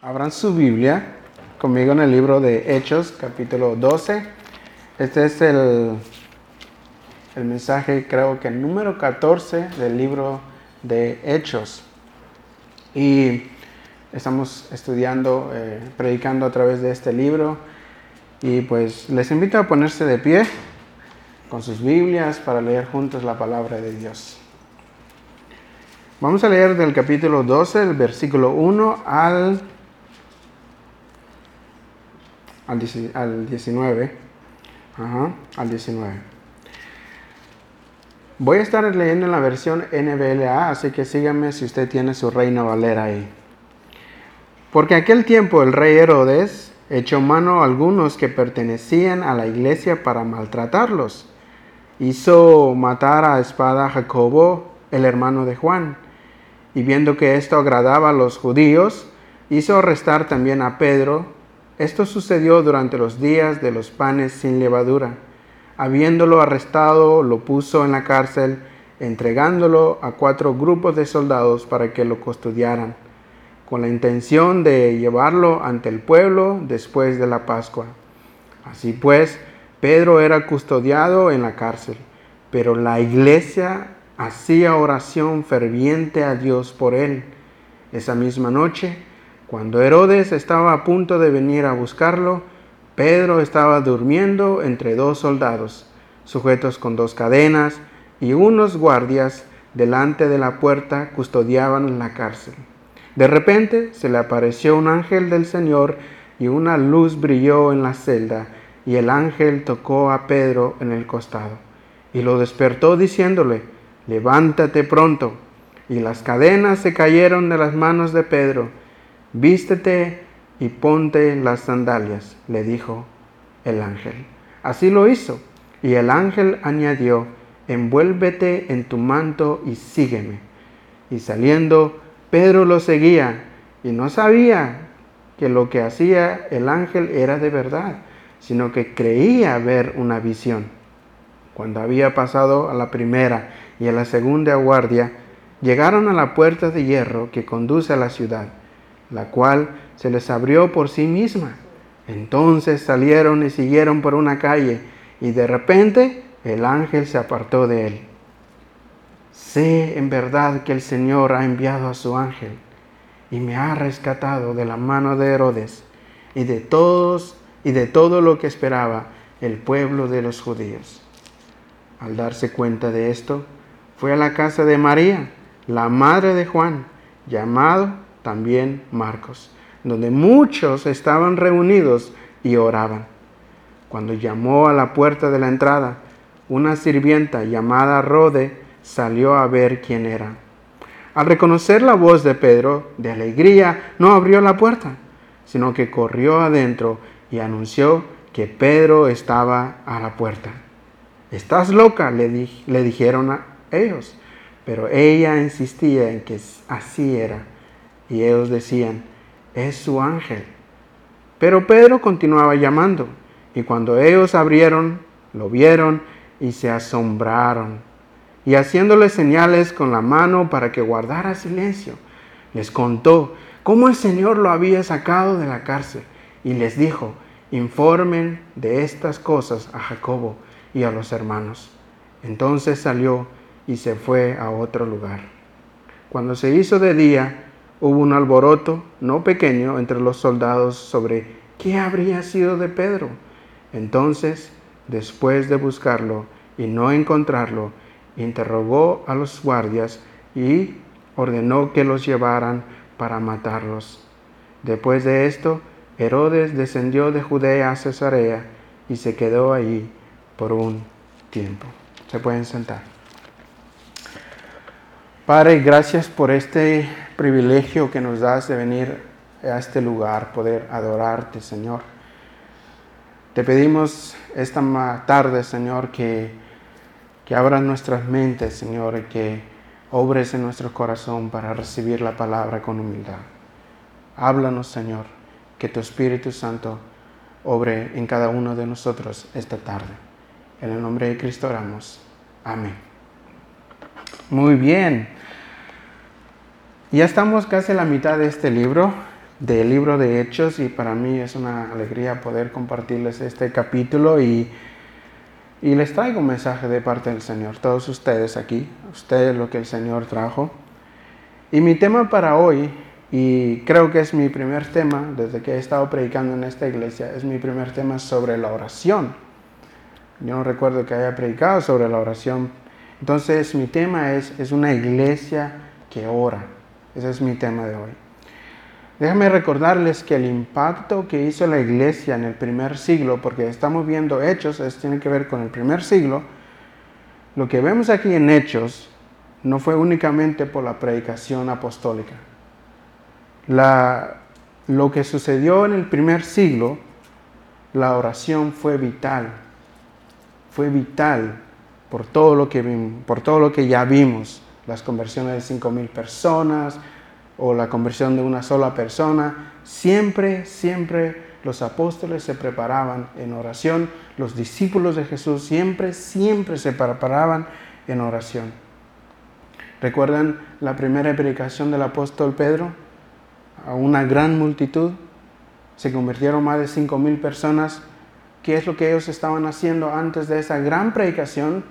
Abran su Biblia conmigo en el libro de Hechos, capítulo 12. Este es el, el mensaje, creo que número 14 del libro de Hechos. Y estamos estudiando, eh, predicando a través de este libro. Y pues les invito a ponerse de pie con sus Biblias para leer juntos la palabra de Dios. Vamos a leer del capítulo 12, el versículo 1 al al, 19. Ajá, al 19. Voy a estar leyendo en la versión NBLA, así que síganme si usted tiene su reina Valera ahí. Porque aquel tiempo el rey Herodes echó mano a algunos que pertenecían a la iglesia para maltratarlos. Hizo matar a espada a Jacobo, el hermano de Juan. Y viendo que esto agradaba a los judíos, hizo arrestar también a Pedro, esto sucedió durante los días de los panes sin levadura. Habiéndolo arrestado, lo puso en la cárcel, entregándolo a cuatro grupos de soldados para que lo custodiaran, con la intención de llevarlo ante el pueblo después de la Pascua. Así pues, Pedro era custodiado en la cárcel, pero la iglesia hacía oración ferviente a Dios por él. Esa misma noche, cuando Herodes estaba a punto de venir a buscarlo, Pedro estaba durmiendo entre dos soldados, sujetos con dos cadenas, y unos guardias delante de la puerta custodiaban la cárcel. De repente se le apareció un ángel del Señor y una luz brilló en la celda, y el ángel tocó a Pedro en el costado, y lo despertó diciéndole, levántate pronto. Y las cadenas se cayeron de las manos de Pedro, Vístete y ponte las sandalias, le dijo el ángel. Así lo hizo, y el ángel añadió, envuélvete en tu manto y sígueme. Y saliendo, Pedro lo seguía, y no sabía que lo que hacía el ángel era de verdad, sino que creía ver una visión. Cuando había pasado a la primera y a la segunda guardia, llegaron a la puerta de hierro que conduce a la ciudad la cual se les abrió por sí misma. Entonces salieron y siguieron por una calle, y de repente el ángel se apartó de él. Sé en verdad que el Señor ha enviado a su ángel y me ha rescatado de la mano de Herodes y de todos y de todo lo que esperaba el pueblo de los judíos. Al darse cuenta de esto, fue a la casa de María, la madre de Juan, llamado también Marcos, donde muchos estaban reunidos y oraban. Cuando llamó a la puerta de la entrada, una sirvienta llamada Rode salió a ver quién era. Al reconocer la voz de Pedro, de alegría, no abrió la puerta, sino que corrió adentro y anunció que Pedro estaba a la puerta. Estás loca, le, dijeron a ellos, pero ella insistía en que así era y ellos decían, es su ángel. Pero Pedro continuaba llamando, y cuando ellos abrieron, lo vieron y se asombraron. Y haciéndole señales con la mano para que guardara silencio, les contó cómo el Señor lo había sacado de la cárcel y les dijo, informen de estas cosas a Jacobo y a los hermanos. Entonces salió y se fue a otro lugar. Cuando se hizo de día, Hubo un alboroto no pequeño entre los soldados sobre qué habría sido de Pedro. Entonces, después de buscarlo y no encontrarlo, interrogó a los guardias y ordenó que los llevaran para matarlos. Después de esto, Herodes descendió de Judea a Cesarea y se quedó allí por un tiempo. Se pueden sentar. Padre, gracias por este privilegio que nos das de venir a este lugar, poder adorarte, Señor. Te pedimos esta tarde, Señor, que, que abras nuestras mentes, Señor, y que obres en nuestro corazón para recibir la palabra con humildad. Háblanos, Señor, que tu Espíritu Santo obre en cada uno de nosotros esta tarde. En el nombre de Cristo oramos. Amén. Muy bien. Ya estamos casi a la mitad de este libro, del libro de Hechos y para mí es una alegría poder compartirles este capítulo y, y les traigo un mensaje de parte del Señor, todos ustedes aquí, ustedes lo que el Señor trajo. Y mi tema para hoy, y creo que es mi primer tema desde que he estado predicando en esta iglesia, es mi primer tema sobre la oración. Yo no recuerdo que haya predicado sobre la oración. Entonces mi tema es, es una iglesia que ora. Ese es mi tema de hoy. Déjame recordarles que el impacto que hizo la iglesia en el primer siglo, porque estamos viendo hechos, es, tiene que ver con el primer siglo, lo que vemos aquí en hechos no fue únicamente por la predicación apostólica. Lo que sucedió en el primer siglo, la oración fue vital, fue vital por todo lo que, por todo lo que ya vimos, las conversiones de 5.000 personas, o la conversión de una sola persona, siempre, siempre los apóstoles se preparaban en oración, los discípulos de Jesús siempre, siempre se preparaban en oración. ¿Recuerdan la primera predicación del apóstol Pedro? A una gran multitud, se convirtieron más de cinco mil personas. ¿Qué es lo que ellos estaban haciendo antes de esa gran predicación?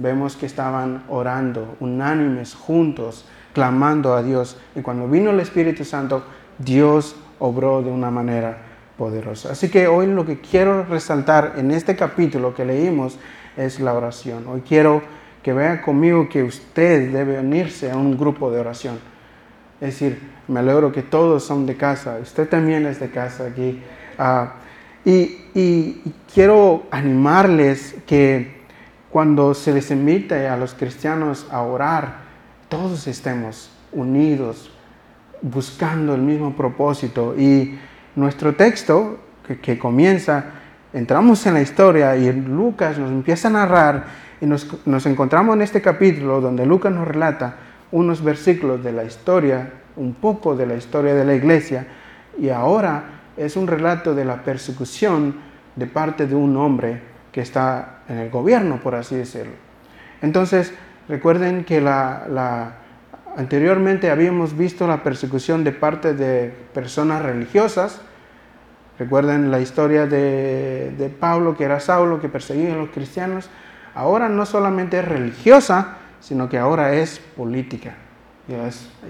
Vemos que estaban orando, unánimes, juntos, clamando a Dios. Y cuando vino el Espíritu Santo, Dios obró de una manera poderosa. Así que hoy lo que quiero resaltar en este capítulo que leímos es la oración. Hoy quiero que vea conmigo que usted debe unirse a un grupo de oración. Es decir, me alegro que todos son de casa, usted también es de casa aquí. Ah, y, y quiero animarles que cuando se les invite a los cristianos a orar, todos estemos unidos, buscando el mismo propósito. Y nuestro texto, que, comienza, entramos en la historia y Lucas nos empieza a narrar y nos, nos encontramos en este capítulo donde Lucas nos relata unos versículos de la historia, un poco de la historia de la iglesia, y ahora es un relato de la persecución de parte de un hombre que está en el gobierno, por así decirlo. Entonces, Recuerden que la, anteriormente habíamos visto la persecución de parte de personas religiosas. Recuerden la historia de, Pablo, que era Saulo, que perseguía a los cristianos. Ahora no solamente es religiosa, sino que ahora es política.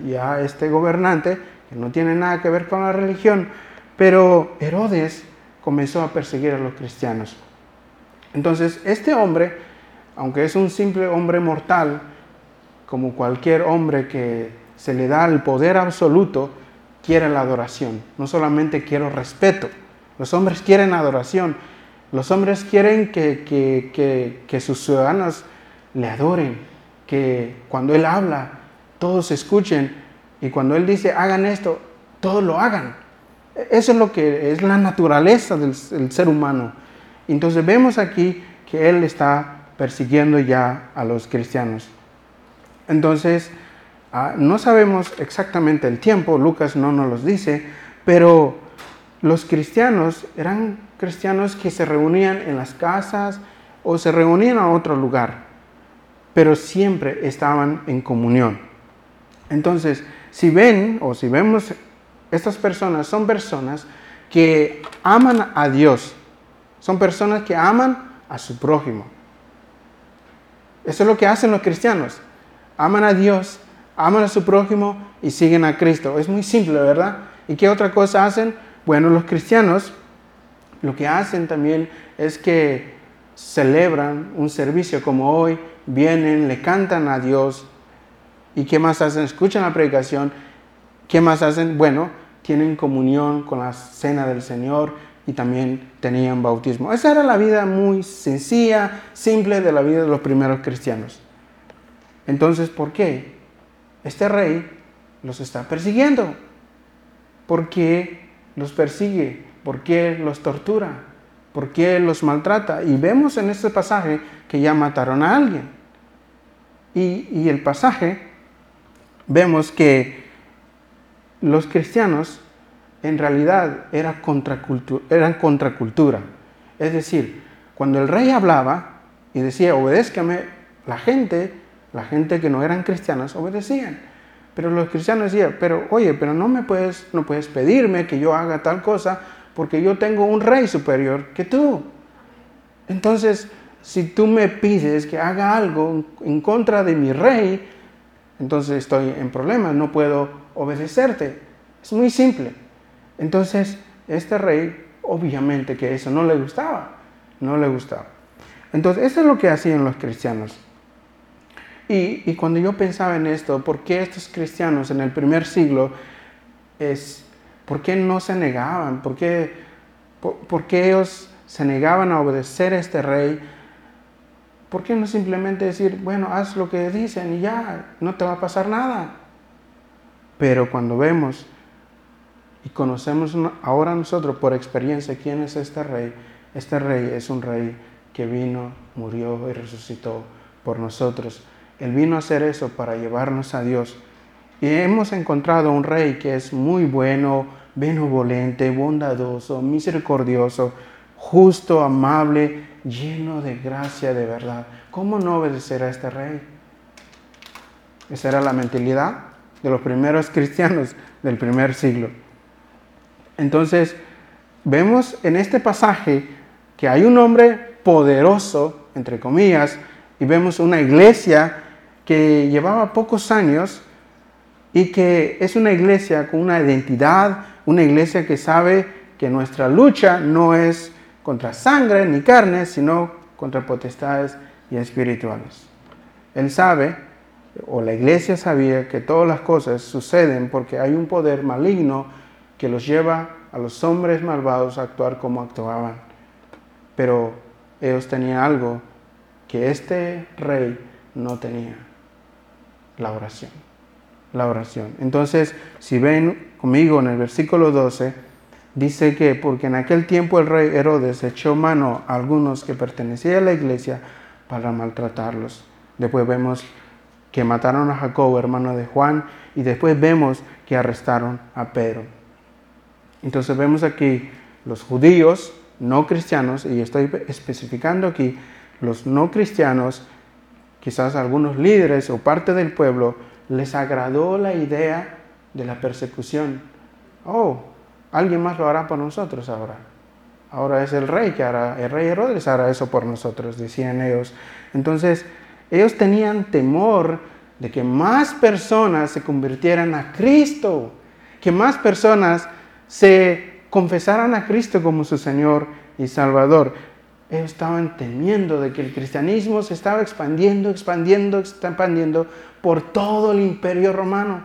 Ya este gobernante, que no tiene nada que ver con la religión, pero Herodes comenzó a perseguir a los cristianos. Entonces, este hombre aunque es un simple hombre mortal, como cualquier hombre que se le da el poder absoluto, quiere la adoración. No solamente quiere respeto. Los hombres quieren adoración. Los hombres quieren que, que, sus ciudadanos le adoren, que cuando Él habla, todos escuchen y cuando Él dice, hagan esto, todos lo hagan. Eso es lo que es la naturaleza del ser humano. Entonces vemos aquí que Él está persiguiendo ya a los cristianos. Entonces, ah, no sabemos exactamente el tiempo, Lucas no nos lo dice, pero los cristianos eran cristianos que se reunían en las casas o se reunían a otro lugar, pero siempre estaban en comunión. Entonces, si ven o si vemos, estas personas son personas que aman a Dios, son personas que aman a su prójimo. Eso es lo que hacen los cristianos. Aman a Dios, aman a su prójimo y siguen a Cristo. Es muy simple, ¿verdad? ¿Y qué otra cosa hacen? Bueno, los cristianos lo que hacen también es que celebran un servicio como hoy, vienen, le cantan a Dios. ¿Y qué más hacen? Escuchan la predicación. ¿Qué más hacen? Bueno, tienen comunión con la cena del Señor, y también tenían bautismo. Esa era la vida muy sencilla, simple de la vida de los primeros cristianos. Entonces, ¿por qué? Este rey los está persiguiendo. ¿Por qué los persigue? ¿Por qué los tortura? ¿Por qué los maltrata? Y vemos en este pasaje que ya mataron a alguien. Y, y el pasaje vemos que los cristianos en realidad era contracultura, eran contracultura. Es decir, cuando el rey hablaba y decía, obedézcame, la gente, la gente que no eran cristianas, obedecían. Pero los cristianos decían, pero oye, pero no me puedes, no puedes pedirme que yo haga tal cosa porque yo tengo un rey superior que tú. Entonces, si tú me pides que haga algo en contra de mi rey, entonces estoy en problemas, no puedo obedecerte. Es muy simple. Entonces, este rey, obviamente que eso no le gustaba, no le gustaba. Entonces, eso es lo que hacían los cristianos. Y, cuando yo pensaba en esto, ¿por qué estos cristianos en el primer siglo, es, ¿por qué no se negaban? ¿Por qué, por, qué ellos se negaban a obedecer a este rey? ¿Por qué no simplemente decir, bueno, haz lo que dicen y ya, no te va a pasar nada? Pero cuando vemos y conocemos ahora nosotros por experiencia quién es este rey, este rey es un rey que vino, murió y resucitó por nosotros. Él vino a hacer eso para llevarnos a Dios. Y hemos encontrado un rey que es muy bueno, benevolente, bondadoso, misericordioso, justo, amable, lleno de gracia, de verdad. ¿Cómo no obedecer a este rey? Esa era la mentalidad de los primeros cristianos del primer siglo. Entonces, vemos en este pasaje que hay un hombre poderoso, entre comillas, y vemos una iglesia que llevaba pocos años y que es una iglesia con una identidad, una iglesia que sabe que nuestra lucha no es contra sangre ni carne, sino contra potestades y espirituales. Él sabe, o la iglesia sabía, que todas las cosas suceden porque hay un poder maligno que los lleva a los hombres malvados a actuar como actuaban. Pero ellos tenían algo que este rey no tenía, la oración. La oración. Entonces, si ven conmigo en el versículo 12, dice que porque en aquel tiempo el rey Herodes echó mano a algunos que pertenecían a la iglesia para maltratarlos. Después vemos que mataron a Jacobo, hermano de Juan, y después vemos que arrestaron a Pedro. Entonces vemos aquí los judíos no cristianos, y estoy especificando aquí, los no cristianos, quizás algunos líderes o parte del pueblo, les agradó la idea de la persecución. Oh, alguien más lo hará por nosotros ahora. Ahora es el rey que hará, el rey Herodes hará eso por nosotros, decían ellos. Entonces, ellos tenían temor de que más personas se convirtieran a Cristo, que más personas se confesaran a Cristo como su Señor y Salvador. Ellos estaban temiendo de que el cristianismo se estaba expandiendo, expandiendo, expandiendo por todo el imperio romano.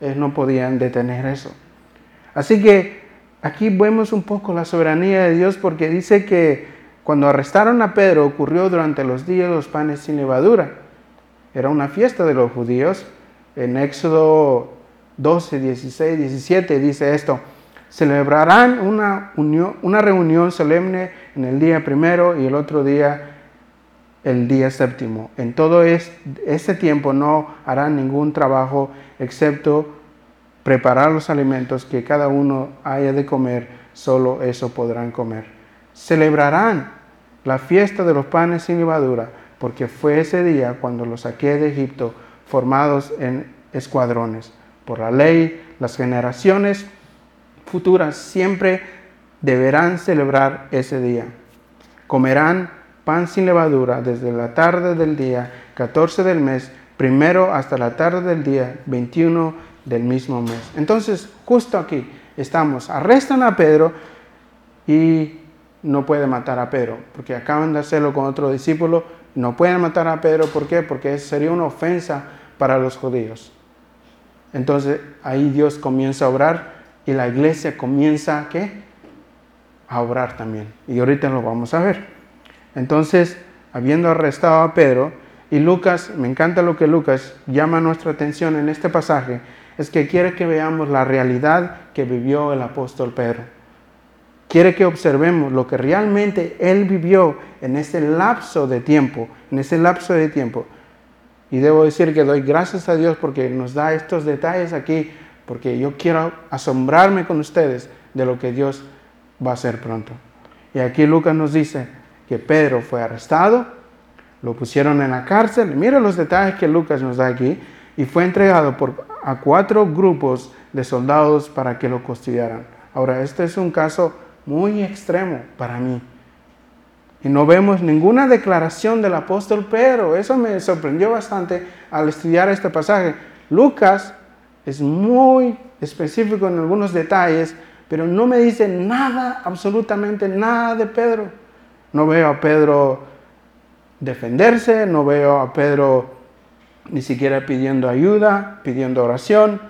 Ellos no podían detener eso. Así que aquí vemos un poco la soberanía de Dios porque dice que cuando arrestaron a Pedro ocurrió durante los días los panes sin levadura. Era una fiesta de los judíos. En Éxodo 12, 16, 17 dice esto celebrarán una, una reunión solemne en el día primero y el otro día el día séptimo. En todo este tiempo no harán ningún trabajo excepto preparar los alimentos que cada uno haya de comer, solo eso podrán comer. Celebrarán la fiesta de los panes sin levadura, porque fue ese día cuando los saqué de Egipto formados en escuadrones. Por la ley, las generaciones futuras siempre deberán celebrar ese día. Comerán pan sin levadura desde la tarde del día 14 del mes, primero hasta la tarde del día 21 del mismo mes. Entonces, justo aquí estamos. Arrestan a Pedro y no puede matar a Pedro, porque acaban de hacerlo con otro discípulo. No pueden matar a Pedro, ¿por qué? Porque sería una ofensa para los judíos. Entonces ahí Dios comienza a obrar y la iglesia comienza ¿qué? a obrar también. Y ahorita lo vamos a ver. Entonces, habiendo arrestado a Pedro, y Lucas, me encanta lo que Lucas llama nuestra atención en este pasaje, es que quiere que veamos la realidad que vivió el apóstol Pedro. Quiere que observemos lo que realmente él vivió en ese lapso de tiempo, en ese lapso de tiempo. Y debo decir que doy gracias a Dios porque nos da estos detalles aquí porque yo quiero asombrarme con ustedes de lo que Dios va a hacer pronto. Y aquí Lucas nos dice que Pedro fue arrestado, lo pusieron en la cárcel, mira los detalles que Lucas nos da aquí, y fue entregado por, a cuatro grupos de soldados para que lo custodiaran. Ahora, este es un caso muy extremo para mí. Y no vemos ninguna declaración del apóstol Pedro. Eso me sorprendió bastante al estudiar este pasaje. Lucas es muy específico en algunos detalles, pero no me dice nada, absolutamente nada de Pedro. No veo a Pedro defenderse, no veo a Pedro ni siquiera pidiendo ayuda, pidiendo oración.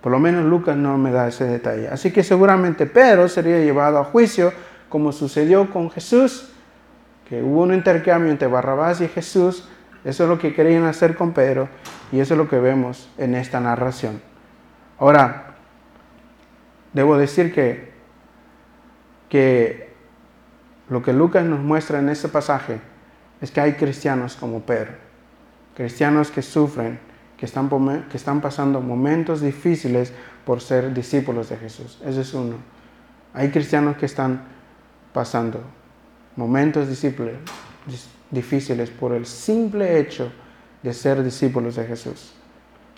Por lo menos Lucas no me da ese detalle. Así que seguramente Pedro sería llevado a juicio, como sucedió con Jesús, que hubo un intercambio entre Barrabás y Jesús. Eso es lo que querían hacer con Pedro y eso es lo que vemos en esta narración. Ahora, debo decir que, que lo que Lucas nos muestra en este pasaje es que hay cristianos como Pedro, cristianos que sufren, que están, que están pasando momentos difíciles por ser discípulos de Jesús. Ese es uno. Hay cristianos que están pasando momentos difíciles por el simple hecho de ser discípulos de Jesús.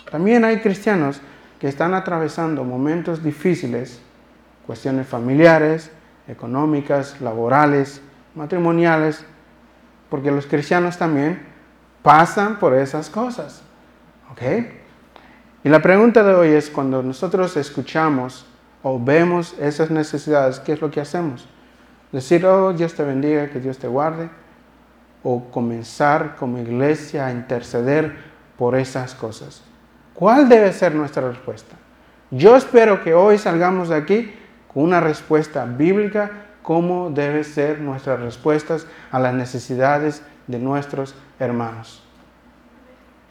También hay cristianos que están atravesando momentos difíciles, cuestiones familiares, económicas, laborales, matrimoniales, porque los cristianos también pasan por esas cosas. ¿Ok? Y la pregunta de hoy es, cuando nosotros escuchamos o vemos esas necesidades, ¿qué es lo que hacemos? Decir, oh, Dios te bendiga, que Dios te guarde. O comenzar como iglesia a interceder por esas cosas. ¿Cuál debe ser nuestra respuesta? Yo espero que hoy salgamos de aquí con una respuesta bíblica cómo deben ser nuestras respuestas a las necesidades de nuestros hermanos.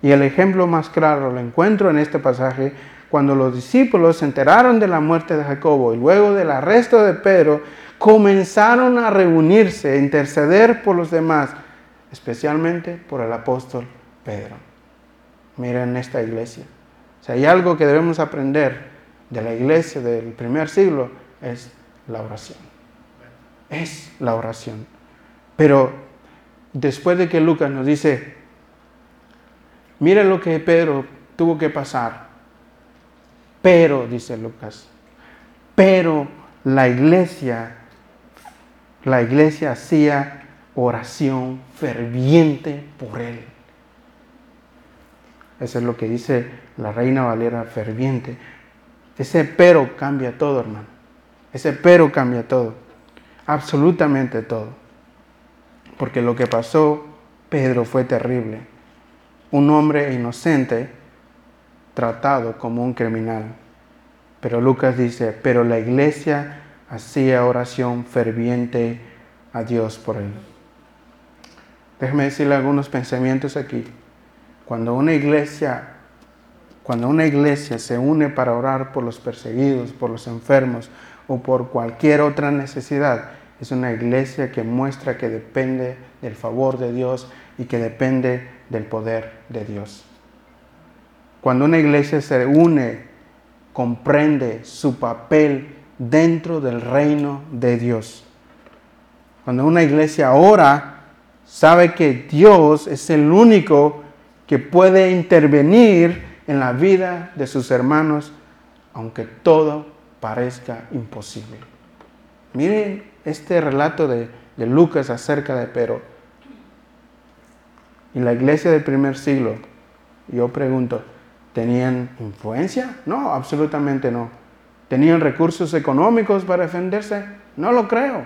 Y el ejemplo más claro lo encuentro en este pasaje cuando los discípulos se enteraron de la muerte de Jacobo y luego del arresto de Pedro, comenzaron a reunirse, a interceder por los demás, especialmente por el apóstol Pedro. Miren esta iglesia. Si hay algo que debemos aprender de la iglesia del primer siglo es la oración es la oración. Pero después de que Lucas nos dice, mira lo que Pedro tuvo que pasar, pero, dice Lucas, pero la iglesia, la iglesia hacía oración ferviente por él. Eso es lo que dice la reina Valera, ferviente. Ese pero cambia todo, hermano. Ese pero cambia todo absolutamente todo. Porque lo que pasó, Pedro, fue terrible. Un hombre inocente tratado como un criminal. Pero Lucas dice, pero la iglesia hacía oración ferviente a Dios por él. Déjeme decirle algunos pensamientos aquí. Cuando una iglesia, cuando una iglesia se une para orar por los perseguidos, por los enfermos o por cualquier otra necesidad, es una iglesia que muestra que depende del favor de Dios y que depende del poder de Dios. Cuando una iglesia se une, comprende su papel dentro del reino de Dios. Cuando una iglesia ora, sabe que Dios es el único que puede intervenir en la vida de sus hermanos, aunque todo parezca imposible. Miren este relato de, Lucas acerca de Pedro. Y la iglesia del primer siglo, yo pregunto, ¿tenían influencia? No, absolutamente no. ¿Tenían recursos económicos para defenderse? No lo creo.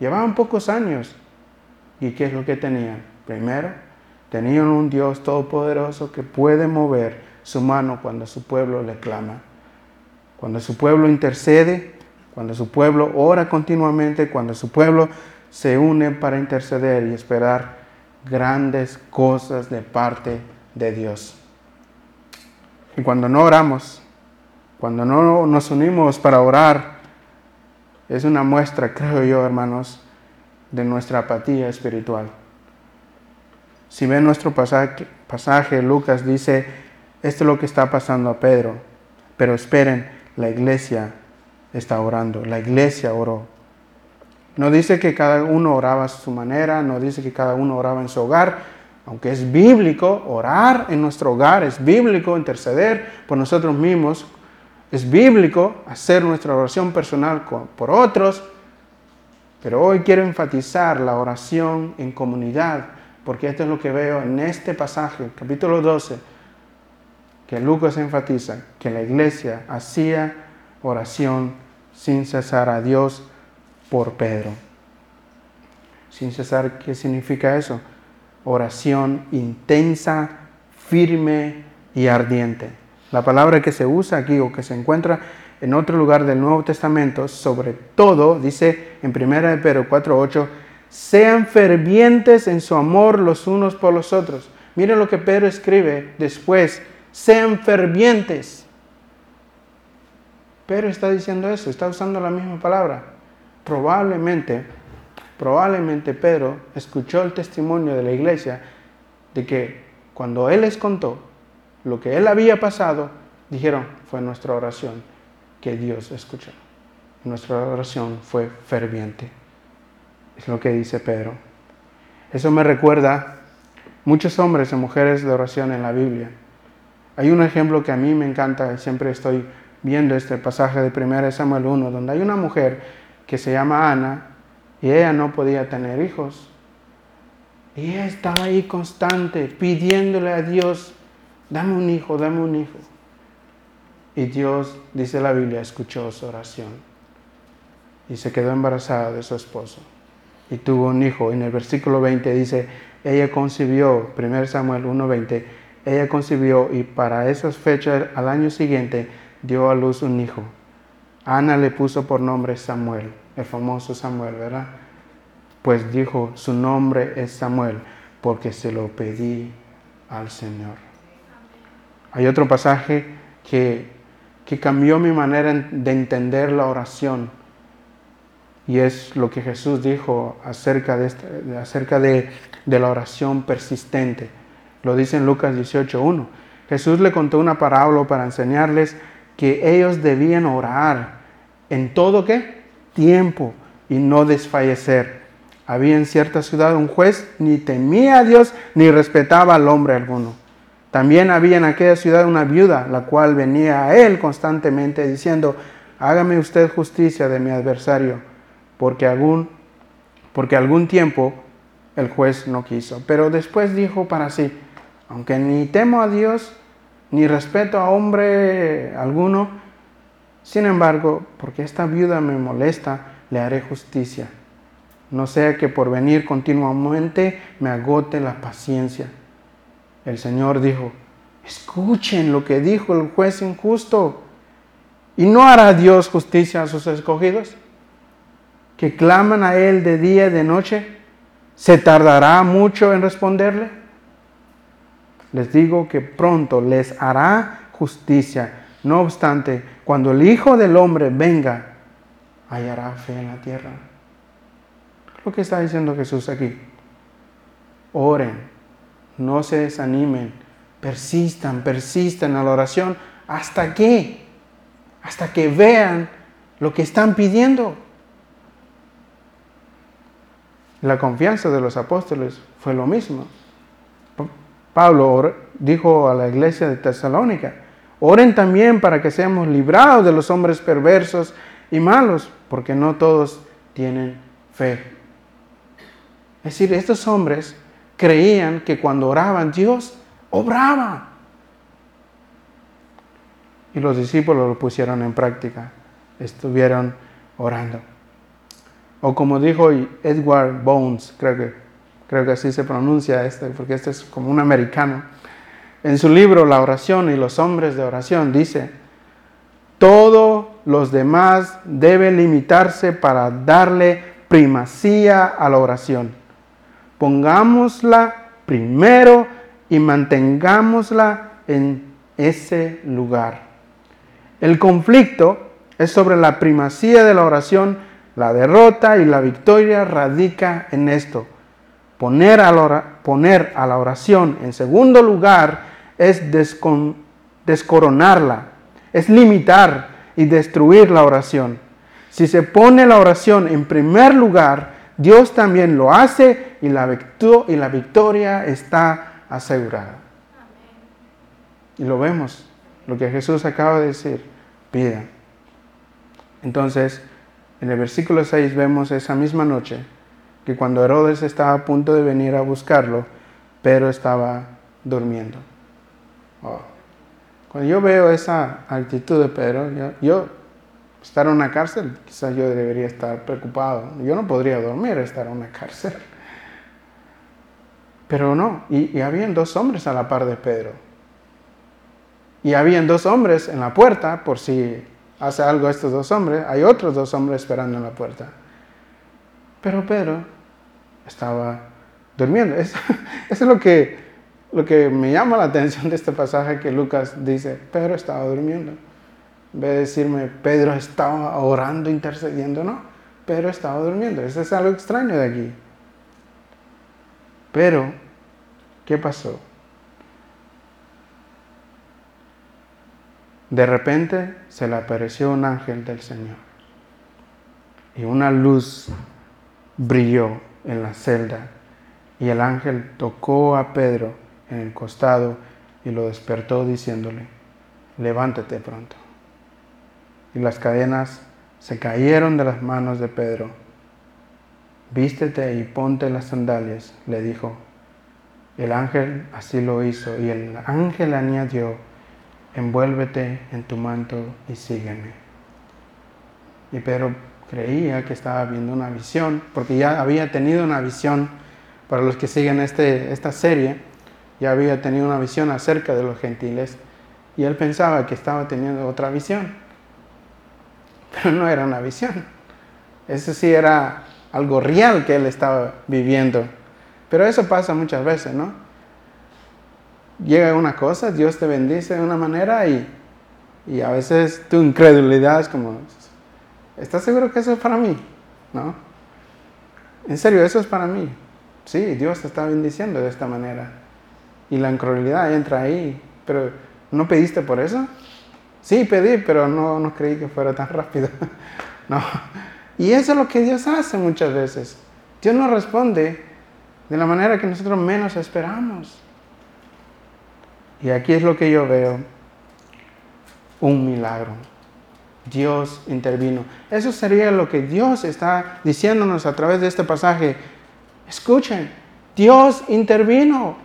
Llevaban pocos años. ¿Y qué es lo que tenían? Primero, tenían un Dios todopoderoso que puede mover su mano cuando su pueblo le clama. Cuando su pueblo intercede, cuando su pueblo ora continuamente, cuando su pueblo se une para interceder y esperar grandes cosas de parte de Dios. Y cuando no oramos, cuando no nos unimos para orar, es una muestra, creo yo, hermanos, de nuestra apatía espiritual. Si ven nuestro pasaje, Lucas dice, esto es lo que está pasando a Pedro, pero esperen, la iglesia está orando, la iglesia oró. No dice que cada uno oraba a su manera, no dice que cada uno oraba en su hogar, aunque es bíblico orar en nuestro hogar, es bíblico interceder por nosotros mismos, es bíblico hacer nuestra oración personal por otros, pero hoy quiero enfatizar la oración en comunidad, porque esto es lo que veo en este pasaje, capítulo 12, que Lucas enfatiza, que la iglesia hacía oración sin cesar a Dios por Pedro. Sin cesar, ¿qué significa eso? oración intensa, firme y ardiente. La palabra que se usa aquí o que se encuentra en otro lugar del Nuevo Testamento, sobre todo, dice en 1 de Pedro 4.8, sean fervientes en su amor los unos por los otros. Miren lo que Pedro escribe después, sean fervientes. Pedro está diciendo eso, está usando la misma palabra. Probablemente Probablemente Pedro escuchó el testimonio de la iglesia de que cuando él les contó lo que él había pasado, dijeron, fue nuestra oración que Dios escuchó. Nuestra oración fue ferviente. Es lo que dice Pedro. Eso me recuerda muchos hombres y mujeres de oración en la Biblia. Hay un ejemplo que a mí me encanta y siempre estoy viendo este pasaje de 1 Samuel 1, donde hay una mujer que se llama Ana y ella no podía tener hijos. Y ella estaba ahí constante, pidiéndole a Dios, dame un hijo, dame un hijo. Y Dios, dice la Biblia, escuchó su oración. Y se quedó embarazada de su esposo. Y tuvo un hijo. En el versículo 20 dice, ella concibió, 1 Samuel 1.20, ella concibió y para esas fechas, al año siguiente, dio a luz un hijo. Ana le puso por nombre Samuel el famoso Samuel, ¿verdad? Pues dijo, su nombre es Samuel, porque se lo pedí al Señor. Hay otro pasaje que, que cambió mi manera de entender la oración. Y es lo que Jesús dijo acerca de, este, acerca de, de la oración persistente. Lo dice en Lucas 18.1. Jesús le contó una parábola para enseñarles que ellos debían orar en todo qué? tiempo y no desfallecer. Había en cierta ciudad un juez, ni temía a Dios, ni respetaba al hombre alguno. También había en aquella ciudad una viuda, la cual venía a él constantemente diciendo, hágame usted justicia de mi adversario, porque algún, porque algún tiempo el juez no quiso. Pero después dijo para sí, aunque ni temo a Dios, ni respeto a hombre alguno, sin embargo, porque esta viuda me molesta, le haré justicia. No sea que por venir continuamente me agote la paciencia. El Señor dijo, escuchen lo que dijo el juez injusto. ¿Y no hará Dios justicia a sus escogidos? Que claman a Él de día y de noche. ¿Se tardará mucho en responderle? Les digo que pronto les hará justicia no obstante, cuando el Hijo del Hombre venga, hallará fe en la tierra. Lo que está diciendo Jesús aquí. Oren, no se desanimen, persistan, persistan en la oración. ¿Hasta qué? Hasta que vean lo que están pidiendo. La confianza de los apóstoles fue lo mismo. Pablo dijo a la iglesia de Tesalónica, Oren también para que seamos librados de los hombres perversos y malos, porque no todos tienen fe. Es decir, estos hombres creían que cuando oraban Dios obraba. Y los discípulos lo pusieron en práctica, estuvieron orando. O como dijo Edward Bones, creo que, creo que así se pronuncia este, porque este es como un americano en su libro La oración y los hombres de oración dice, todos los demás deben limitarse para darle primacía a la oración. Pongámosla primero y mantengámosla en ese lugar. El conflicto es sobre la primacía de la oración, la derrota y la victoria radica en esto. Poner a la, oración en segundo lugar es descoronarla, es limitar y destruir la oración. Si se pone la oración en primer lugar, Dios también lo hace y la, victoria está asegurada. Y lo vemos, lo que Jesús acaba de decir, pidan. Entonces, en el versículo 6 vemos esa misma noche que cuando Herodes estaba a punto de venir a buscarlo, Pedro estaba durmiendo. Oh. Cuando yo veo esa actitud de Pedro, yo, yo estar en una cárcel, quizás yo debería estar preocupado. Yo no podría dormir estar en una cárcel. Pero no, y, y habían dos hombres a la par de Pedro. Y habían dos hombres en la puerta, por si hace algo estos dos hombres, hay otros dos hombres esperando en la puerta. Pero Pedro estaba durmiendo. Eso, eso es lo que, lo que me llama la atención de este pasaje que Lucas dice, Pedro estaba durmiendo. En vez de decirme, Pedro estaba orando, intercediendo, no, Pedro estaba durmiendo. Eso es algo extraño de aquí. Pero, ¿qué pasó? De repente se le apareció un ángel del Señor y una luz brilló en la celda y el ángel tocó a Pedro en el costado y lo despertó diciéndole, levántate pronto. Y las cadenas se cayeron de las manos de Pedro. Vístete y ponte las sandalias, le dijo. El ángel así lo hizo y el ángel añadió, envuélvete en tu manto y sígueme. Y Pedro creía que estaba viendo una visión, porque ya había tenido una visión, para los que siguen este, esta serie, ya había tenido una visión acerca de los gentiles, y él pensaba que estaba teniendo otra visión, pero no era una visión. Eso sí era algo real que él estaba viviendo. Pero eso pasa muchas veces, ¿no? Llega una cosa, Dios te bendice de una manera y, y, a veces tu incredulidad es como, ¿estás seguro que eso es para mí? ¿No? En serio, eso es para mí. Sí, Dios te está bendiciendo de esta manera. Y la incredulidad entra ahí. Pero, ¿no pediste por eso? Sí, pedí, pero no, no creí que fuera tan rápido. no. Y eso es lo que Dios hace muchas veces. Dios nos responde de la manera que nosotros menos esperamos. Y aquí es lo que yo veo, un milagro. Dios intervino. Eso sería lo que Dios está diciéndonos a través de este pasaje. Escuchen, Dios intervino.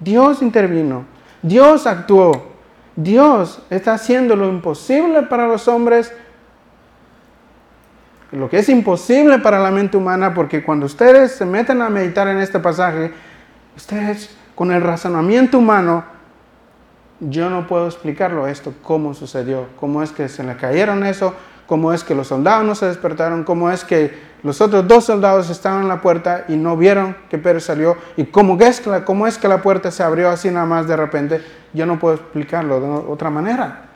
Dios intervino. Dios actuó. Dios está haciendo lo imposible para los hombres, lo que es imposible para la mente humana, porque cuando ustedes se meten a meditar en este pasaje, ustedes con el razonamiento humano yo no puedo explicarlo esto, cómo sucedió, cómo es que se le cayeron eso, cómo es que los soldados no se despertaron, cómo es que los otros dos soldados estaban en la puerta y no vieron que Pedro salió, y cómo es que la, cómo es que la puerta se abrió así nada más de repente, yo no puedo explicarlo de otra manera.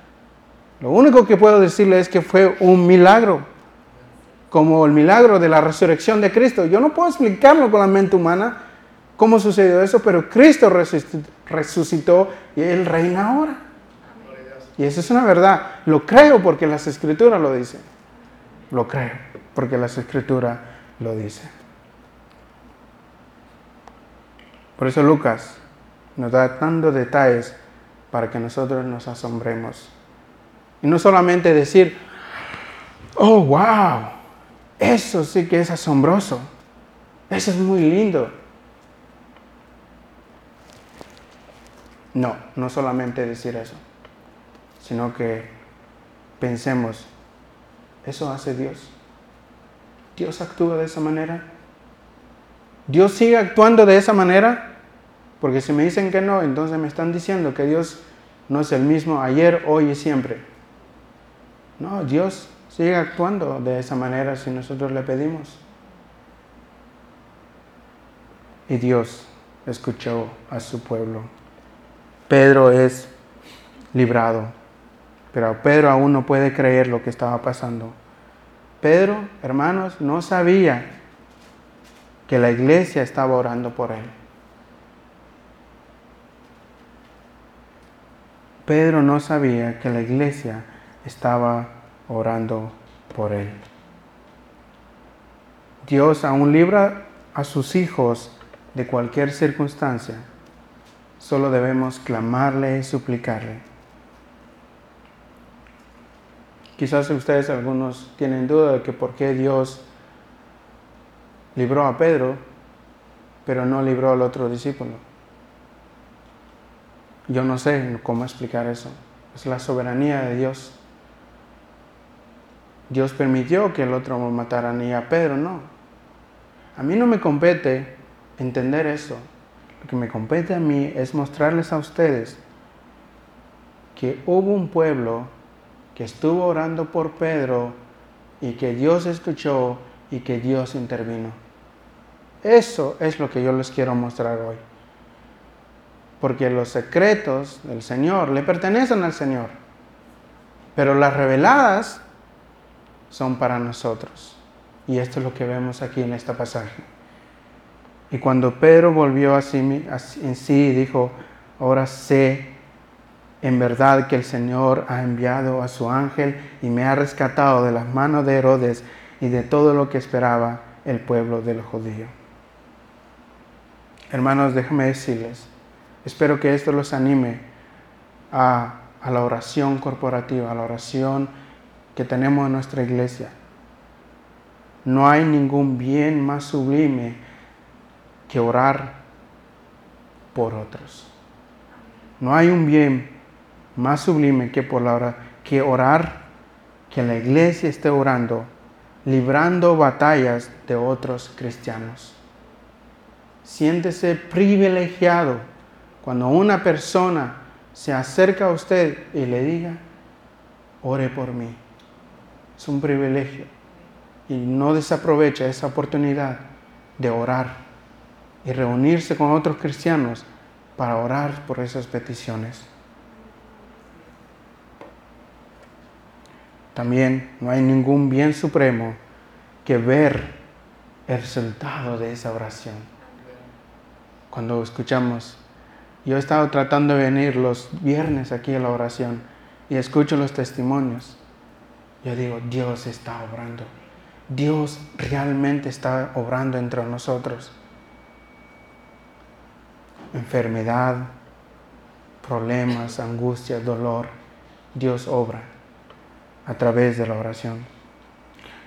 Lo único que puedo decirle es que fue un milagro, como el milagro de la resurrección de Cristo. Yo no puedo explicarlo con la mente humana, cómo sucedió eso, pero Cristo resucitó y Él reina ahora. Y eso es una verdad. Lo creo porque las escrituras lo dicen. Lo creo porque las escrituras lo dicen. Por eso Lucas nos da tantos detalles para que nosotros nos asombremos. Y no solamente decir, oh, wow, eso sí que es asombroso. Eso es muy lindo. No, no solamente decir eso, sino que pensemos, eso hace Dios. Dios actúa de esa manera. Dios sigue actuando de esa manera. Porque si me dicen que no, entonces me están diciendo que Dios no es el mismo ayer, hoy y siempre. No, Dios sigue actuando de esa manera si nosotros le pedimos. Y Dios escuchó a su pueblo. Pedro es librado, pero Pedro aún no puede creer lo que estaba pasando. Pedro, hermanos, no sabía que la iglesia estaba orando por él. Pedro no sabía que la iglesia estaba orando por él. Dios aún libra a sus hijos de cualquier circunstancia, solo debemos clamarle y suplicarle. Quizás ustedes algunos tienen duda de que por qué Dios libró a Pedro, pero no libró al otro discípulo. Yo no sé cómo explicar eso. Es la soberanía de Dios. Dios permitió que el otro matara ni a Pedro, no. A mí no me compete entender eso. Lo que me compete a mí es mostrarles a ustedes que hubo un pueblo que estuvo orando por Pedro y que Dios escuchó y que Dios intervino. Eso es lo que yo les quiero mostrar hoy. Porque los secretos del Señor le pertenecen al Señor. Pero las reveladas son para nosotros. Y esto es lo que vemos aquí en esta pasaje. Y cuando Pedro volvió a sí, en sí dijo, ahora sé en verdad que el Señor ha enviado a su ángel y me ha rescatado de las manos de Herodes y de todo lo que esperaba el pueblo de los judíos. Hermanos, déjenme decirles, espero que esto los anime a, a la oración corporativa, a la oración que tenemos en nuestra iglesia. No hay ningún bien más sublime que orar por otros. No hay un bien más sublime que por la hora, que orar, que la iglesia esté orando, librando batallas de otros cristianos. Siéntese privilegiado cuando una persona se acerca a usted y le diga, ore por mí. Es un privilegio. Y no desaprovecha esa oportunidad de orar y reunirse con otros cristianos para orar por esas peticiones. También no hay ningún bien supremo que ver el resultado de esa oración. Cuando escuchamos, yo he estado tratando de venir los viernes aquí a la oración y escucho los testimonios. Yo digo, Dios está obrando. Dios realmente está obrando entre nosotros. Enfermedad, problemas, angustia, dolor, Dios obra a través de la oración.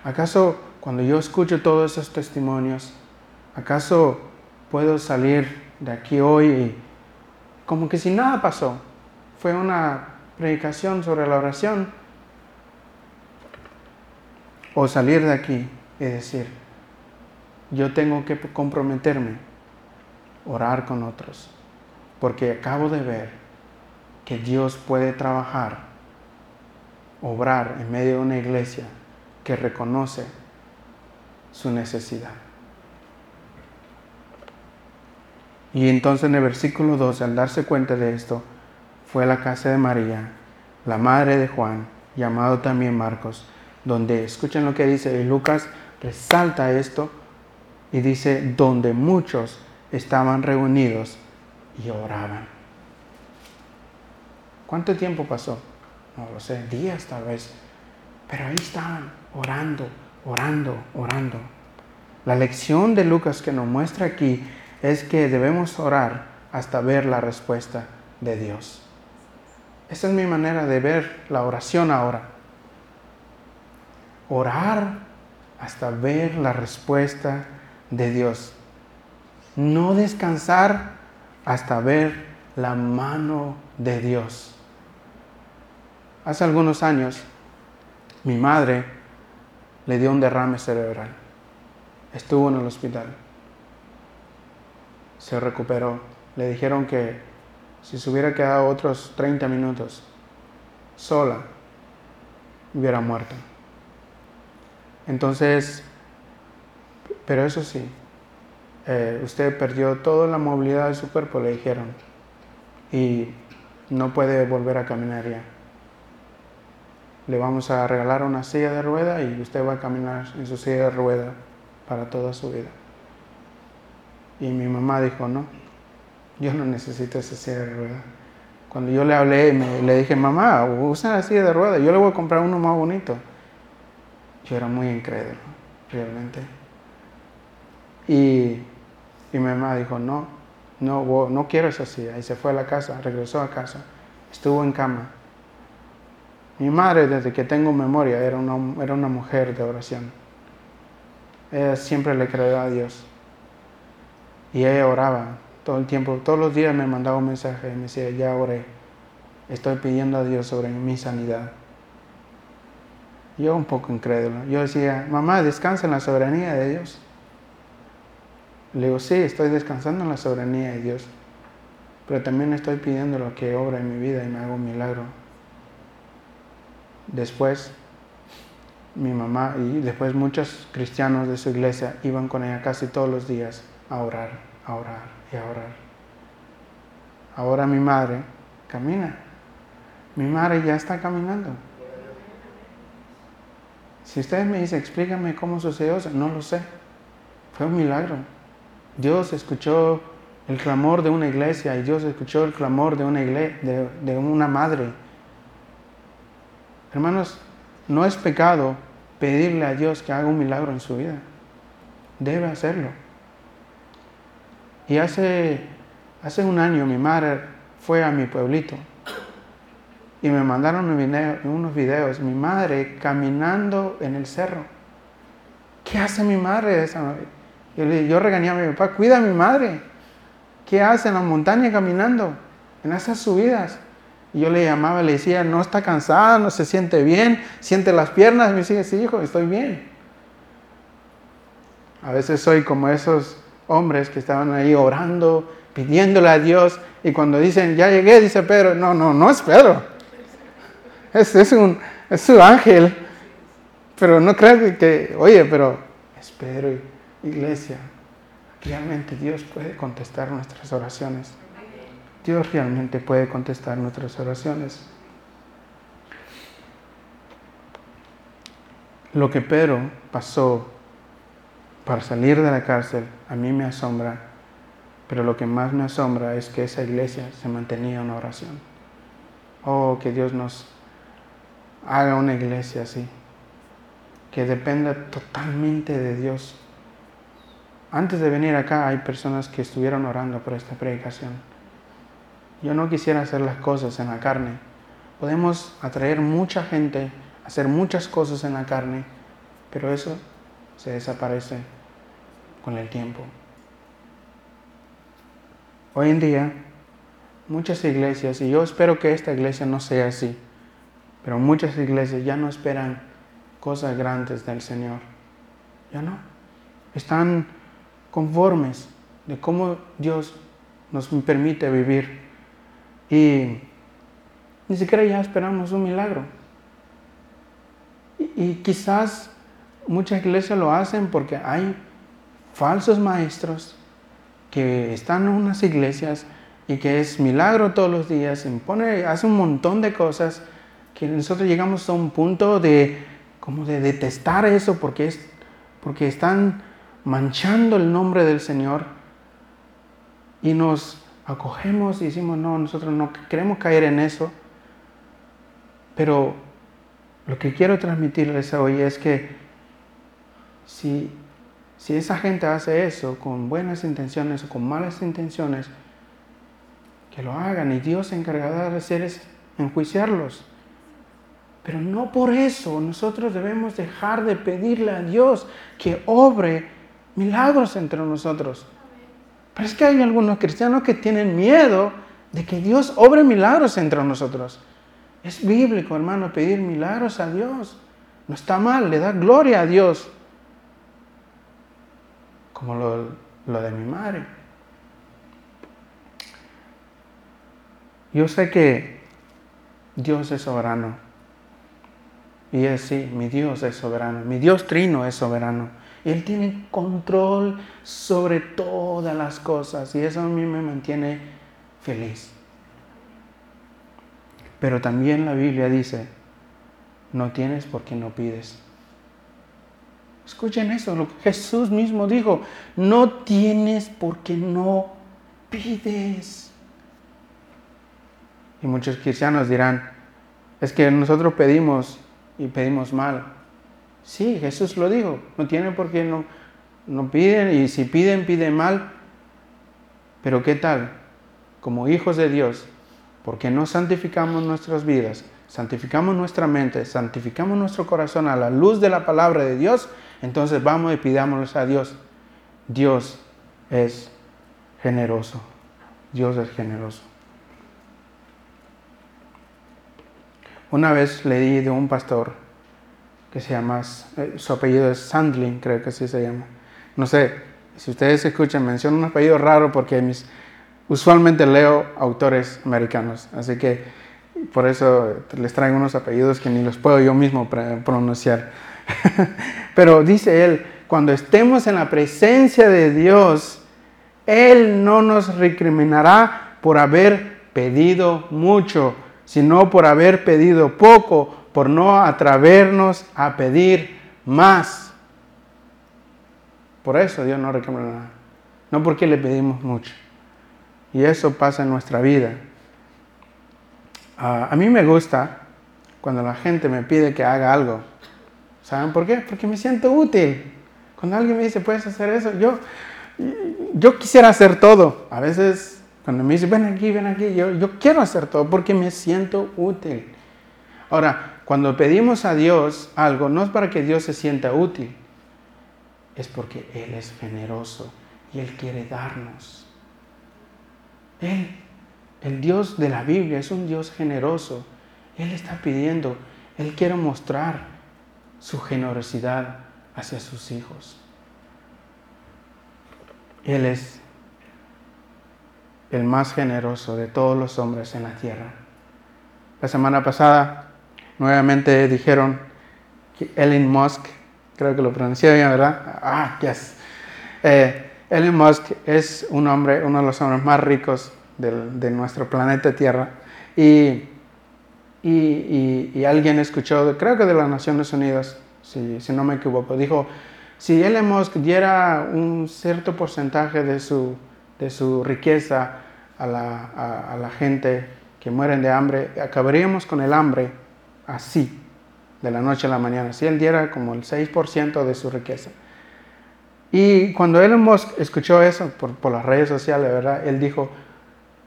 ¿Acaso cuando yo escucho todos esos testimonios, acaso puedo salir de aquí hoy y como que si nada pasó? Fue una predicación sobre la oración. O salir de aquí y decir, yo tengo que comprometerme, orar con otros, porque acabo de ver que Dios puede trabajar obrar en medio de una iglesia que reconoce su necesidad. Y entonces en el versículo 12, al darse cuenta de esto, fue a la casa de María, la madre de Juan, llamado también Marcos, donde, escuchen lo que dice, y Lucas resalta esto y dice, donde muchos estaban reunidos y oraban. ¿Cuánto tiempo pasó? no lo sé, días tal vez, pero ahí estaban orando, orando, orando. La lección de Lucas que nos muestra aquí es que debemos orar hasta ver la respuesta de Dios. Esa es mi manera de ver la oración ahora. Orar hasta ver la respuesta de Dios. No descansar hasta ver la mano de Dios. Hace algunos años, mi madre le dio un derrame cerebral. Estuvo en el hospital. Se recuperó. Le dijeron que si se hubiera quedado otros 30 minutos sola, hubiera muerto. Entonces, pero eso sí, eh, usted perdió toda la movilidad de su cuerpo, le dijeron, y no puede volver a caminar ya le vamos a regalar una silla de rueda y usted va a caminar en su silla de rueda para toda su vida. Y mi mamá dijo, no, yo no necesito esa silla de rueda. Cuando yo le hablé, me, le dije, mamá, usa la silla de rueda, yo le voy a comprar uno más bonito. Yo era muy incrédulo, realmente. Y, y mi mamá dijo, no, no, no quiero esa silla. Y se fue a la casa, regresó a casa, estuvo en cama. Mi madre, desde que tengo memoria, era una, era una mujer de oración. Ella siempre le creyó a Dios. Y ella oraba todo el tiempo, todos los días me mandaba un mensaje y me decía, ya oré, estoy pidiendo a Dios sobre mi sanidad. Yo un poco incrédulo. Yo decía, mamá, descansa en la soberanía de Dios. Le digo, sí, estoy descansando en la soberanía de Dios, pero también estoy pidiendo lo que obra en mi vida y me hago un milagro. Después, mi mamá y después muchos cristianos de su iglesia iban con ella casi todos los días a orar, a orar y a orar. Ahora mi madre camina. Mi madre ya está caminando. Si ustedes me dicen, explícame cómo sucedió eso, no lo sé. Fue un milagro. Dios escuchó el clamor de una iglesia y Dios escuchó el clamor de una, iglesia, de, de una madre. Hermanos, no es pecado pedirle a Dios que haga un milagro en su vida. Debe hacerlo. Y hace, hace un año mi madre fue a mi pueblito y me mandaron unos videos, mi madre caminando en el cerro. ¿Qué hace mi madre? Yo, yo regañé a mi papá, cuida a mi madre. ¿Qué hace en la montaña caminando? En esas subidas. Y yo le llamaba, le decía, no está cansada, no se siente bien, siente las piernas. Me decía, sí, hijo, estoy bien. A veces soy como esos hombres que estaban ahí orando, pidiéndole a Dios. Y cuando dicen, ya llegué, dice Pedro, no, no, no es Pedro es, un, es su ángel. Pero no creas que, oye, pero espero, iglesia, realmente Dios puede contestar nuestras oraciones. Dios realmente puede contestar nuestras oraciones. Lo que Pedro pasó para salir de la cárcel a mí me asombra, pero lo que más me asombra es que esa iglesia se mantenía en oración. Oh, que Dios nos haga una iglesia así, que dependa totalmente de Dios. Antes de venir acá hay personas que estuvieron orando por esta predicación. Yo no quisiera hacer las cosas en la carne. Podemos atraer mucha gente, hacer muchas cosas en la carne, pero eso se desaparece con el tiempo. Hoy en día, muchas iglesias, y yo espero que esta iglesia no sea así, pero muchas iglesias ya no esperan cosas grandes del Señor. Ya no. Están conformes de cómo Dios nos permite vivir. Y ni siquiera ya esperamos un milagro. Y, quizás muchas iglesias lo hacen porque hay falsos maestros que están en unas iglesias y que es milagro todos los días, impone, hace un montón de cosas que nosotros llegamos a un punto de como de detestar eso porque, es, porque están manchando el nombre del Señor y nos acogemos y decimos, no, nosotros no queremos caer en eso. Pero lo que quiero transmitirles hoy es que si, si esa gente hace eso con buenas intenciones o con malas intenciones, que lo hagan y Dios se encargará de hacer es enjuiciarlos. Pero no por eso nosotros debemos dejar de pedirle a Dios que obre milagros entre nosotros. Pero es que hay algunos cristianos que tienen miedo de que Dios obre milagros entre nosotros. Es bíblico, hermano, pedir milagros a Dios. No está mal, le da gloria a Dios. Como lo, lo de mi madre. Yo sé que Dios es soberano. Y es sí, mi Dios es soberano, mi Dios trino es soberano. Él tiene control sobre todas las cosas y eso a mí me mantiene feliz. Pero también la Biblia dice, no tienes porque no pides. Escuchen eso, lo que Jesús mismo dijo, no tienes porque no pides. Y muchos cristianos dirán, es que nosotros pedimos y pedimos mal. Sí, Jesús lo dijo, no tiene por qué no, no piden y si piden, piden mal. Pero ¿qué tal? Como hijos de Dios, porque no santificamos nuestras vidas, santificamos nuestra mente, santificamos nuestro corazón a la luz de la palabra de Dios, entonces vamos y pidámosles a Dios. Dios es generoso. Dios es generoso. Una vez leí de un pastor que se llama, eh, su apellido es Sandlin, creo que así se llama. No sé, si ustedes escuchan, menciono un apellido raro porque mis, usualmente leo autores americanos, así que por eso les traigo unos apellidos que ni los puedo yo mismo pronunciar. Pero dice él, cuando estemos en la presencia de Dios, Él no nos recriminará por haber pedido mucho, sino por haber pedido poco, por no atrevernos a pedir más. Por eso Dios no recriminará, no porque le pedimos mucho. Y eso pasa en nuestra vida. Ah, a mí me gusta cuando la gente me pide que haga algo. ¿Saben por qué? Porque me siento útil. Cuando alguien me dice, puedes hacer eso, yo, yo quisiera hacer todo. A veces, cuando me dice, ven aquí, ven aquí, yo, yo quiero hacer todo porque me siento útil. Ahora, cuando pedimos a Dios algo, no es para que Dios se sienta útil, es porque Él es generoso y Él quiere darnos. Él, el Dios de la Biblia, es un Dios generoso. Él está pidiendo, Él quiere mostrar su generosidad hacia sus hijos. Él es el más generoso de todos los hombres en la tierra. La semana pasada nuevamente dijeron que Elon Musk, creo que lo pronuncié bien, ¿verdad? Ah, yes. Eh, Elon Musk es un hombre, uno de los hombres más ricos de nuestro planeta Tierra. Y, y, alguien escuchó, creo que de las Naciones Unidas, si, si no me equivoco, dijo, si Elon Musk diera un cierto porcentaje de su, de su riqueza a la, a, la gente que mueren de hambre, acabaríamos con el hambre así, de la noche a la mañana. Si él diera como el 6% de su riqueza. Y cuando Elon Musk escuchó eso por, las redes sociales, ¿verdad? Él dijo,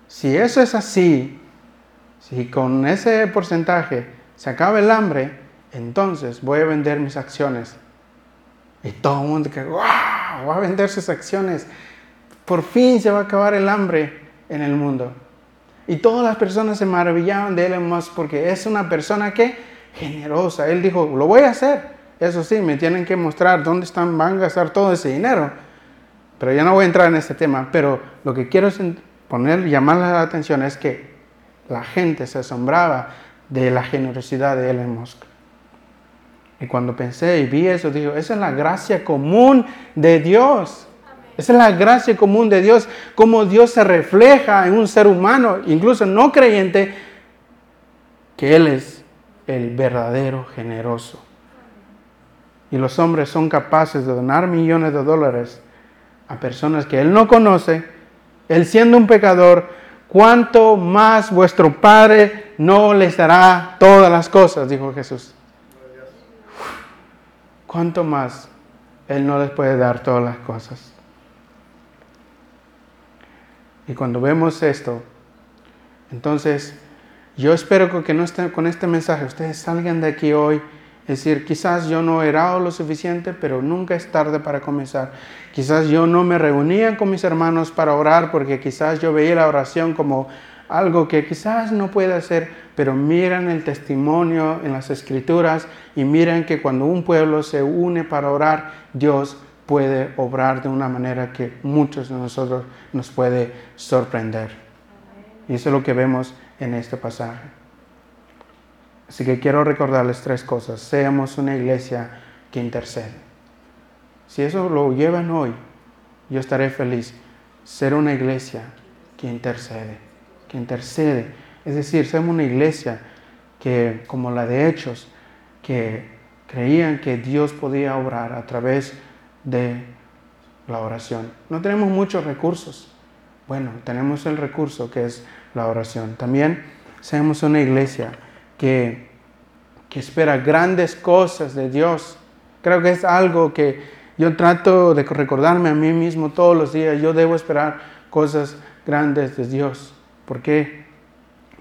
si eso es así, si con ese porcentaje se acaba el hambre, entonces voy a vender mis acciones y todo el mundo que, va a vender sus acciones. Por fin se va a acabar el hambre en el mundo. Y todas las personas se maravillaban de Elon Musk porque es una persona que generosa. Él dijo, lo voy a hacer. Eso sí, me tienen que mostrar dónde están, van a gastar todo ese dinero. Pero ya no voy a entrar en este tema. Pero lo que quiero poner, llamar la atención es que la gente se asombraba de la generosidad de Elon Musk. Y cuando pensé y vi eso, digo, esa es la gracia común de Dios. Esa es la gracia común de Dios, como Dios se refleja en un ser humano, incluso no creyente, que Él es el verdadero generoso. Y los hombres son capaces de donar millones de dólares a personas que Él no conoce, Él siendo un pecador, cuanto más vuestro Padre no les dará todas las cosas, dijo Jesús. ¿cuánto más Él no les puede dar todas las cosas? Y cuando vemos esto, entonces yo espero que no con este mensaje ustedes salgan de aquí hoy. Es decir, quizás yo no he orado lo suficiente, pero nunca es tarde para comenzar. Quizás yo no me reunía con mis hermanos para orar porque quizás yo veía la oración como algo que quizás no puede hacer, pero miran el testimonio en las escrituras y miran que cuando un pueblo se une para orar, Dios puede obrar de una manera que muchos de nosotros nos puede sorprender. Y eso es lo que vemos en este pasaje. Así que quiero recordarles tres cosas. Seamos una iglesia que intercede. Si eso lo llevan hoy, yo estaré feliz. Ser una iglesia que intercede, que intercede es decir, somos una iglesia que, como la de Hechos, que creían que Dios podía obrar a través de la oración. No tenemos muchos recursos. Bueno, tenemos el recurso que es la oración. También somos una iglesia que, que espera grandes cosas de Dios. Creo que es algo que Yo trato de recordarme a mí mismo todos los días, yo debo esperar cosas grandes de Dios. ¿Por qué?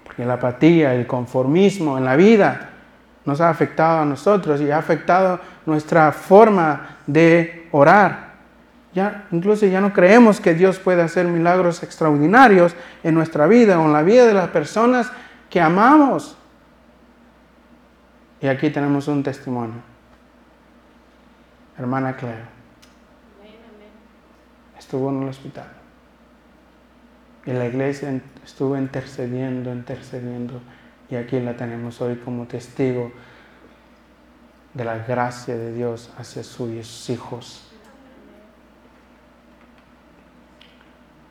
Porque la apatía, el conformismo en la vida nos ha afectado a nosotros y ha afectado nuestra forma de orar. Ya, incluso ya no creemos que Dios puede hacer milagros extraordinarios en nuestra vida o en la vida de las personas que amamos. Y aquí tenemos un testimonio. Hermana Claire estuvo en el hospital. Y la iglesia estuvo intercediendo, intercediendo. Y aquí la tenemos hoy como testigo de la gracia de Dios hacia sus hijos.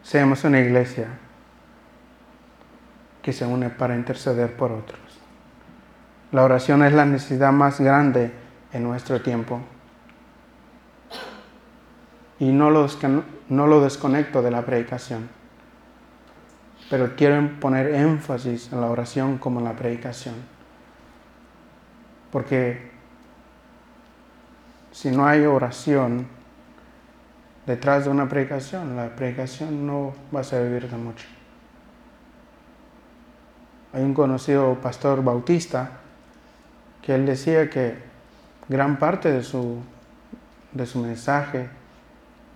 Seamos una iglesia que se une para interceder por otros. La oración es la necesidad más grande en nuestro tiempo. Y no lo, no lo desconecto de la predicación. Pero quiero poner énfasis en la oración como en la predicación. Porque si no hay oración detrás de una predicación, la predicación no va a servir de mucho. Hay un conocido pastor bautista que él decía que gran parte de su, de su mensaje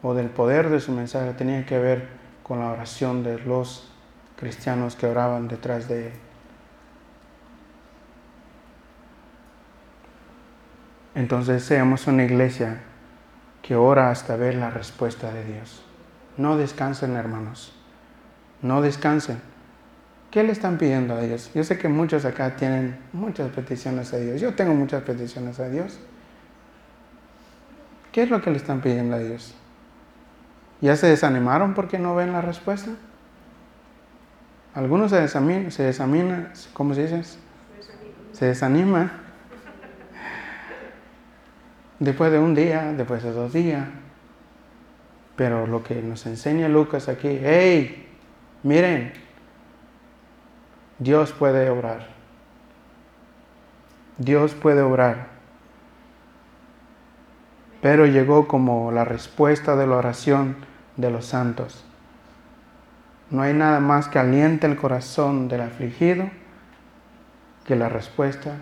o del poder de su mensaje tenía que ver con la oración de los cristianos que oraban detrás de él. Entonces seamos una iglesia que ora hasta ver la respuesta de Dios. No descansen, hermanos. No descansen. ¿Qué le están pidiendo a Dios? Yo sé que muchos acá tienen muchas peticiones a Dios. Yo tengo muchas peticiones a Dios. ¿Qué es lo que le están pidiendo a Dios? ¿Ya se desanimaron porque no ven la respuesta? Algunos se desaniman, se ¿cómo se dice? Se desanima. Después de un día, después de dos días. Pero lo que nos enseña Lucas aquí, hey, miren, Dios puede obrar. Dios puede obrar. Pero llegó como la respuesta de la oración de los santos. No hay nada más que aliente el corazón del afligido que la respuesta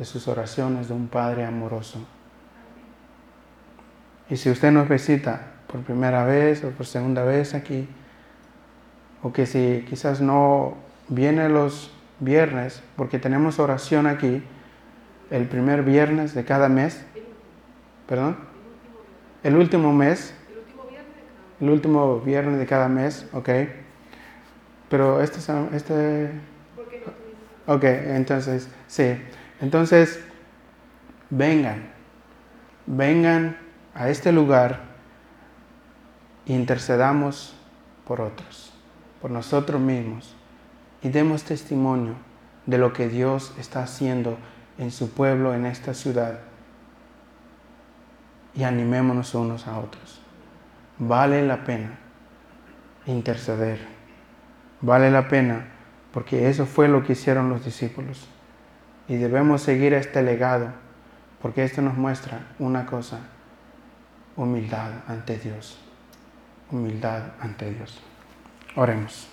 de sus oraciones de un Padre amoroso. Y si usted nos visita por primera vez o por segunda vez aquí, o que si quizás no viene los viernes, porque tenemos oración aquí, el primer viernes de cada mes, perdón, el último mes, el último viernes de cada mes, ok. Pero este, este, ok, entonces, sí. Entonces, vengan, vengan a este lugar e intercedamos por otros, por nosotros mismos y demos testimonio de lo que Dios está haciendo en su pueblo, en esta ciudad. Y animémonos unos a otros vale la pena interceder. Vale la pena porque eso fue lo que hicieron los discípulos. Y debemos seguir este legado porque esto nos muestra una cosa, humildad ante Dios. Humildad ante Dios. Oremos.